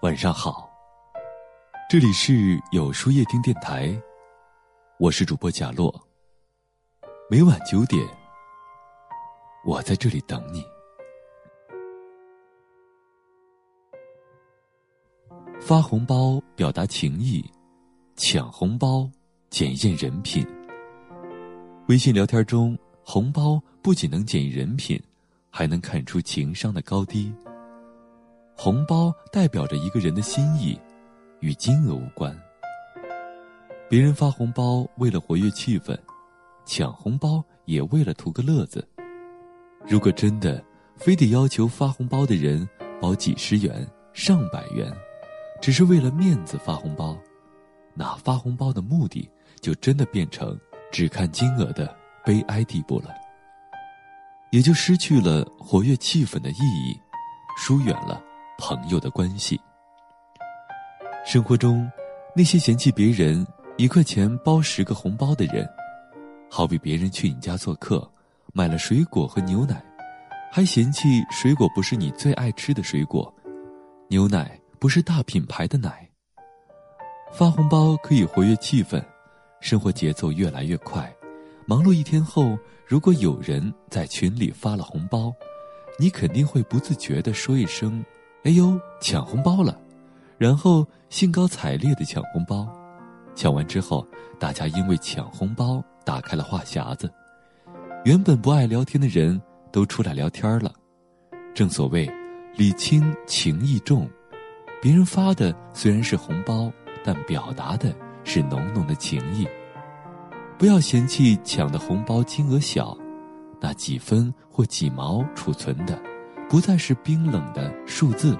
晚上好，这里是有书夜听电台，我是主播贾洛。每晚九点，我在这里等你。发红包表达情谊，抢红包检验人品。微信聊天中，红包不仅能检验人品，还能看出情商的高低。红包代表着一个人的心意，与金额无关。别人发红包为了活跃气氛，抢红包也为了图个乐子。如果真的非得要求发红包的人包几十元、上百元，只是为了面子发红包，那发红包的目的就真的变成只看金额的悲哀地步了，也就失去了活跃气氛的意义，疏远了。朋友的关系。生活中，那些嫌弃别人一块钱包十个红包的人，好比别人去你家做客，买了水果和牛奶，还嫌弃水果不是你最爱吃的水果，牛奶不是大品牌的奶。发红包可以活跃气氛，生活节奏越来越快，忙碌一天后，如果有人在群里发了红包，你肯定会不自觉地说一声。哎呦，抢红包了！然后兴高采烈的抢红包，抢完之后，大家因为抢红包打开了话匣子，原本不爱聊天的人都出来聊天了。正所谓，礼轻情意重，别人发的虽然是红包，但表达的是浓浓的情意。不要嫌弃抢的红包金额小，那几分或几毛储存的。不再是冰冷的数字，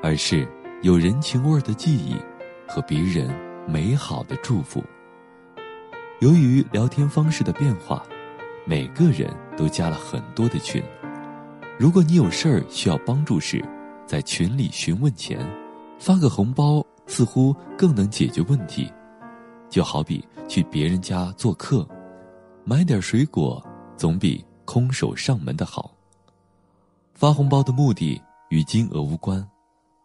而是有人情味儿的记忆和别人美好的祝福。由于聊天方式的变化，每个人都加了很多的群。如果你有事儿需要帮助时，在群里询问前，发个红包似乎更能解决问题。就好比去别人家做客，买点水果总比空手上门的好。发红包的目的与金额无关，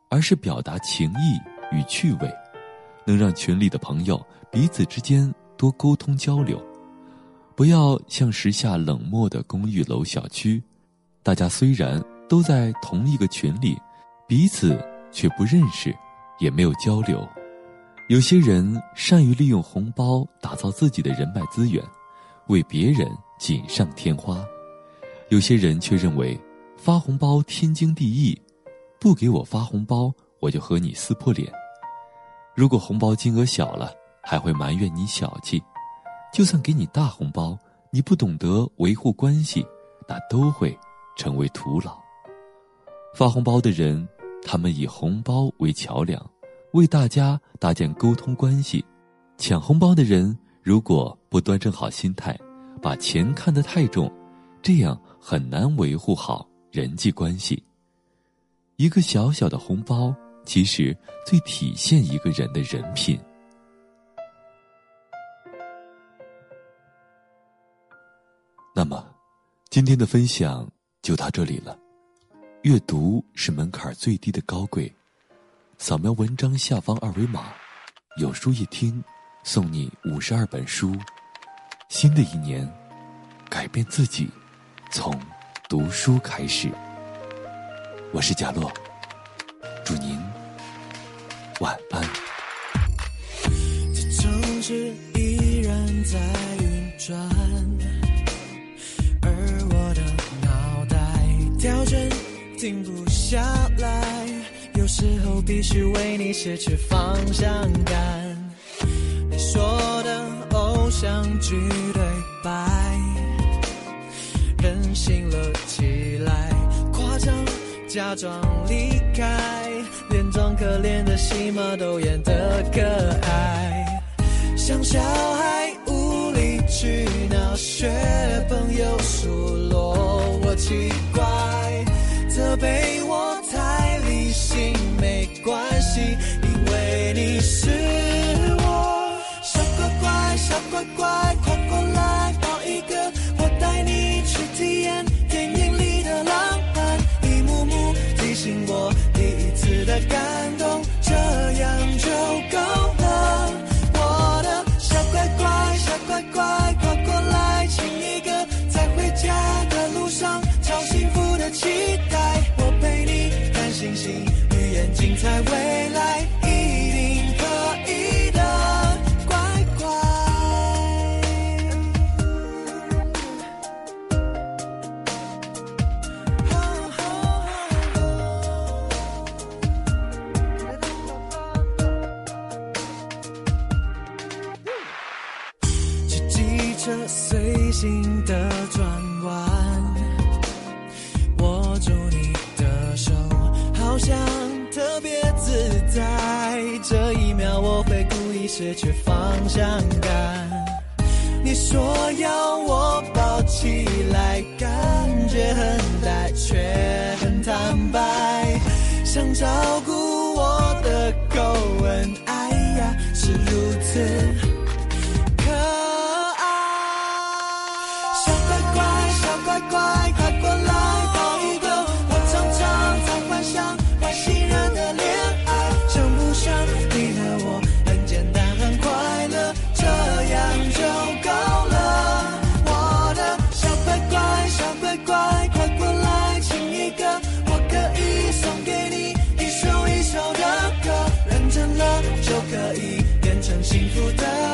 而是表达情谊与趣味，能让群里的朋友彼此之间多沟通交流。不要像时下冷漠的公寓楼小区，大家虽然都在同一个群里，彼此却不认识，也没有交流。有些人善于利用红包打造自己的人脉资源，为别人锦上添花；有些人却认为。发红包天经地义，不给我发红包，我就和你撕破脸。如果红包金额小了，还会埋怨你小气；就算给你大红包，你不懂得维护关系，那都会成为徒劳。发红包的人，他们以红包为桥梁，为大家搭建沟通关系；抢红包的人，如果不端正好心态，把钱看得太重，这样很难维护好。人际关系，一个小小的红包，其实最体现一个人的人品。那么，今天的分享就到这里了。阅读是门槛最低的高贵，扫描文章下方二维码，有书一听，送你五十二本书。新的一年，改变自己，从。读书开始，我是贾洛，祝您晚安。这城市依然在运转，而我的脑袋跳针停不下来，有时候必须为你失去方向感。你说的偶像剧对白。任性了起来，夸张假装离开，连装可怜的戏码都演得可爱，像小孩无理取闹，学朋友数落我奇怪，责备我太理性没关系，因为你是我。小乖乖，小乖乖，在未来一定可以的，乖乖。骑机车随心的转失去方向感。你说要我抱起来，感觉很呆，却很坦白，想照顾我的狗恩，哎呀，是如此。幸福的